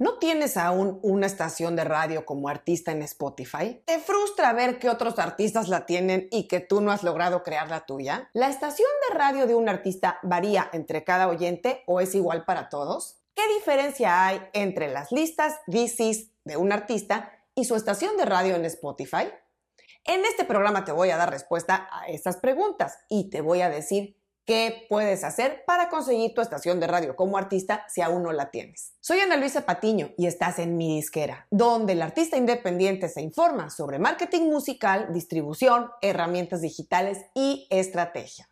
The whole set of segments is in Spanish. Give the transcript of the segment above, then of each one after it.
¿No tienes aún una estación de radio como artista en Spotify? ¿Te frustra ver que otros artistas la tienen y que tú no has logrado crear la tuya? ¿La estación de radio de un artista varía entre cada oyente o es igual para todos? ¿Qué diferencia hay entre las listas DCs de un artista y su estación de radio en Spotify? En este programa te voy a dar respuesta a estas preguntas y te voy a decir qué puedes hacer para conseguir tu estación de radio como artista si aún no la tienes. Soy Ana Luisa Patiño y estás en mi disquera, donde el artista independiente se informa sobre marketing musical, distribución, herramientas digitales y estrategia.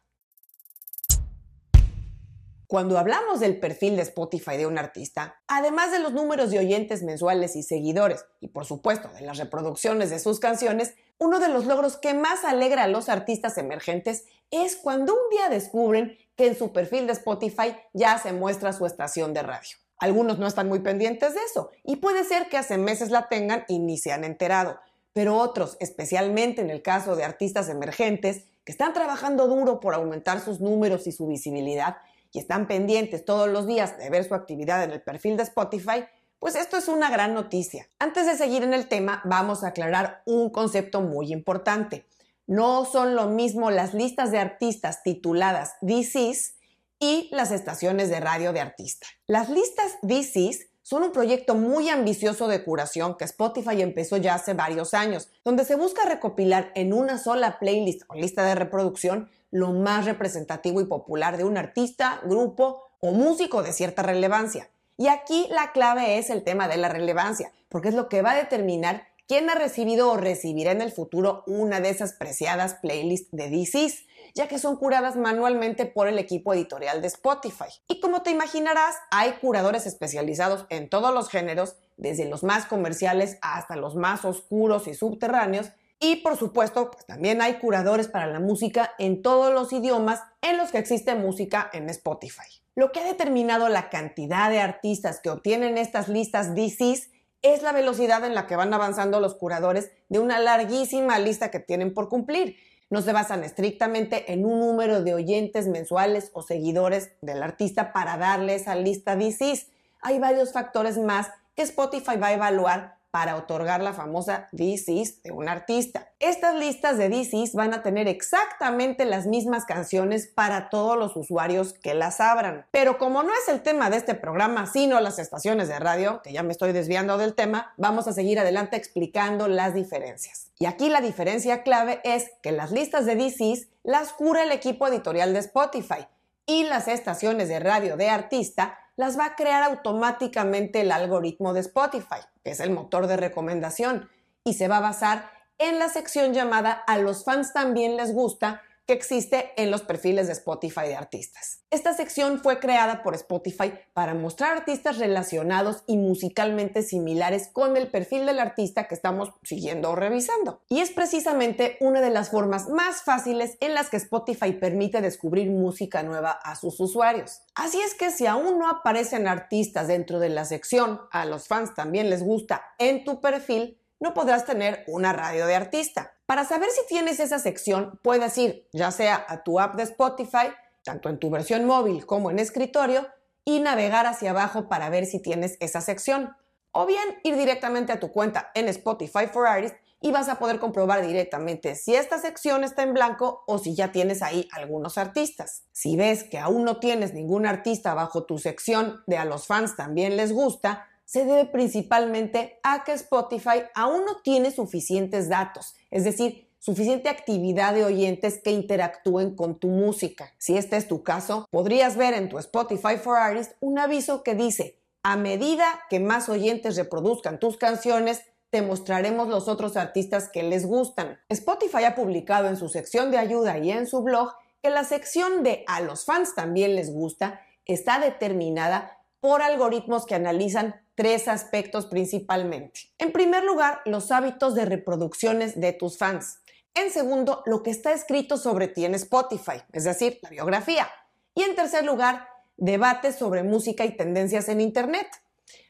Cuando hablamos del perfil de Spotify de un artista, además de los números de oyentes mensuales y seguidores, y por supuesto de las reproducciones de sus canciones, uno de los logros que más alegra a los artistas emergentes es cuando un día descubren que en su perfil de Spotify ya se muestra su estación de radio. Algunos no están muy pendientes de eso y puede ser que hace meses la tengan y ni se han enterado, pero otros, especialmente en el caso de artistas emergentes, que están trabajando duro por aumentar sus números y su visibilidad, y están pendientes todos los días de ver su actividad en el perfil de Spotify, pues esto es una gran noticia. Antes de seguir en el tema, vamos a aclarar un concepto muy importante. No son lo mismo las listas de artistas tituladas DCs y las estaciones de radio de artista. Las listas DCs son un proyecto muy ambicioso de curación que Spotify empezó ya hace varios años, donde se busca recopilar en una sola playlist o lista de reproducción lo más representativo y popular de un artista, grupo o músico de cierta relevancia. Y aquí la clave es el tema de la relevancia, porque es lo que va a determinar quién ha recibido o recibirá en el futuro una de esas preciadas playlists de DCs, ya que son curadas manualmente por el equipo editorial de Spotify. Y como te imaginarás, hay curadores especializados en todos los géneros, desde los más comerciales hasta los más oscuros y subterráneos, y por supuesto, pues, también hay curadores para la música en todos los idiomas en los que existe música en Spotify. Lo que ha determinado la cantidad de artistas que obtienen estas listas DCs es la velocidad en la que van avanzando los curadores de una larguísima lista que tienen por cumplir. No se basan estrictamente en un número de oyentes mensuales o seguidores del artista para darle esa lista DCs. Hay varios factores más que Spotify va a evaluar para otorgar la famosa DCs de un artista. Estas listas de DCs van a tener exactamente las mismas canciones para todos los usuarios que las abran. Pero como no es el tema de este programa, sino las estaciones de radio, que ya me estoy desviando del tema, vamos a seguir adelante explicando las diferencias. Y aquí la diferencia clave es que las listas de DCs las cura el equipo editorial de Spotify y las estaciones de radio de artista las va a crear automáticamente el algoritmo de Spotify, que es el motor de recomendación, y se va a basar en la sección llamada A los fans también les gusta, que existe en los perfiles de Spotify de artistas. Esta sección fue creada por Spotify para mostrar artistas relacionados y musicalmente similares con el perfil del artista que estamos siguiendo o revisando. Y es precisamente una de las formas más fáciles en las que Spotify permite descubrir música nueva a sus usuarios. Así es que si aún no aparecen artistas dentro de la sección, a los fans también les gusta en tu perfil, no podrás tener una radio de artista. Para saber si tienes esa sección, puedes ir ya sea a tu app de Spotify, tanto en tu versión móvil como en escritorio, y navegar hacia abajo para ver si tienes esa sección. O bien ir directamente a tu cuenta en Spotify for Artists y vas a poder comprobar directamente si esta sección está en blanco o si ya tienes ahí algunos artistas. Si ves que aún no tienes ningún artista bajo tu sección de a los fans también les gusta, se debe principalmente a que Spotify aún no tiene suficientes datos, es decir, suficiente actividad de oyentes que interactúen con tu música. Si este es tu caso, podrías ver en tu Spotify for Artists un aviso que dice, a medida que más oyentes reproduzcan tus canciones, te mostraremos los otros artistas que les gustan. Spotify ha publicado en su sección de ayuda y en su blog que la sección de a los fans también les gusta está determinada por algoritmos que analizan tres aspectos principalmente. En primer lugar, los hábitos de reproducciones de tus fans. En segundo, lo que está escrito sobre ti en Spotify, es decir, la biografía. Y en tercer lugar, debates sobre música y tendencias en Internet.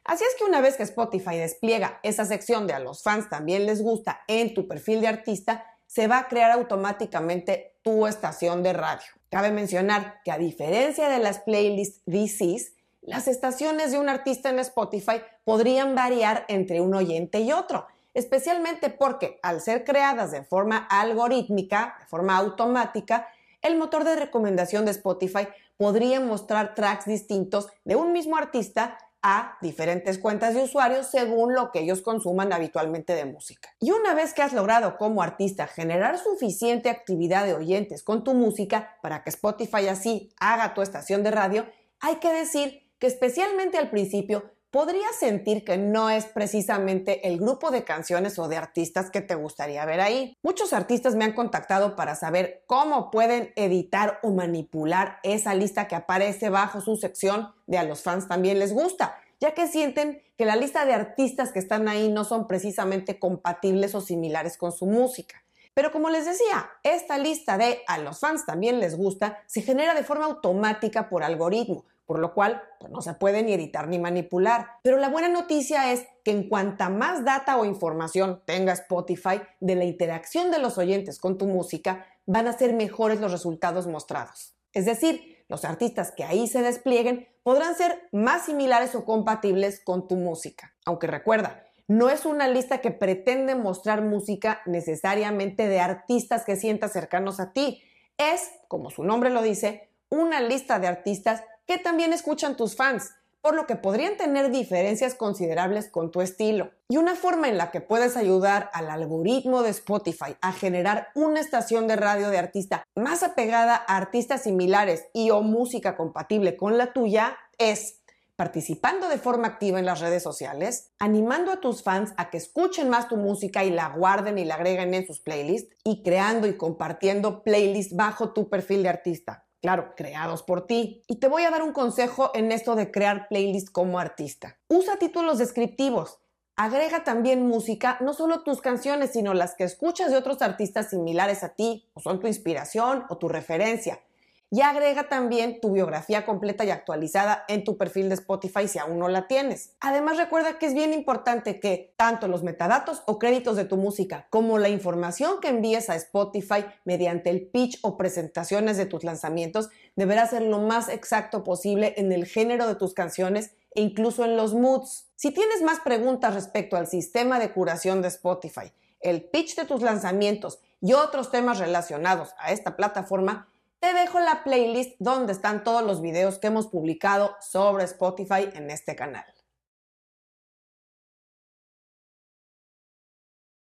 Así es que una vez que Spotify despliega esa sección de a los fans también les gusta en tu perfil de artista, se va a crear automáticamente tu estación de radio. Cabe mencionar que a diferencia de las playlists DCs, las estaciones de un artista en Spotify podrían variar entre un oyente y otro, especialmente porque al ser creadas de forma algorítmica, de forma automática, el motor de recomendación de Spotify podría mostrar tracks distintos de un mismo artista a diferentes cuentas de usuarios según lo que ellos consuman habitualmente de música. Y una vez que has logrado como artista generar suficiente actividad de oyentes con tu música para que Spotify así haga tu estación de radio, hay que decir que especialmente al principio podrías sentir que no es precisamente el grupo de canciones o de artistas que te gustaría ver ahí. Muchos artistas me han contactado para saber cómo pueden editar o manipular esa lista que aparece bajo su sección de a los fans también les gusta, ya que sienten que la lista de artistas que están ahí no son precisamente compatibles o similares con su música. Pero como les decía, esta lista de a los fans también les gusta se genera de forma automática por algoritmo, por lo cual pues, no se puede ni editar ni manipular. Pero la buena noticia es que en cuanta más data o información tenga Spotify de la interacción de los oyentes con tu música, van a ser mejores los resultados mostrados. Es decir, los artistas que ahí se desplieguen podrán ser más similares o compatibles con tu música. Aunque recuerda, no es una lista que pretende mostrar música necesariamente de artistas que sientas cercanos a ti. Es, como su nombre lo dice, una lista de artistas que también escuchan tus fans, por lo que podrían tener diferencias considerables con tu estilo. Y una forma en la que puedes ayudar al algoritmo de Spotify a generar una estación de radio de artista más apegada a artistas similares y o música compatible con la tuya es participando de forma activa en las redes sociales, animando a tus fans a que escuchen más tu música y la guarden y la agreguen en sus playlists, y creando y compartiendo playlists bajo tu perfil de artista claro, creados por ti. Y te voy a dar un consejo en esto de crear playlists como artista. Usa títulos descriptivos. Agrega también música, no solo tus canciones, sino las que escuchas de otros artistas similares a ti, o son tu inspiración o tu referencia y agrega también tu biografía completa y actualizada en tu perfil de Spotify si aún no la tienes. Además recuerda que es bien importante que tanto los metadatos o créditos de tu música como la información que envíes a Spotify mediante el pitch o presentaciones de tus lanzamientos deberá ser lo más exacto posible en el género de tus canciones e incluso en los moods. Si tienes más preguntas respecto al sistema de curación de Spotify, el pitch de tus lanzamientos y otros temas relacionados a esta plataforma, te dejo la playlist donde están todos los videos que hemos publicado sobre Spotify en este canal.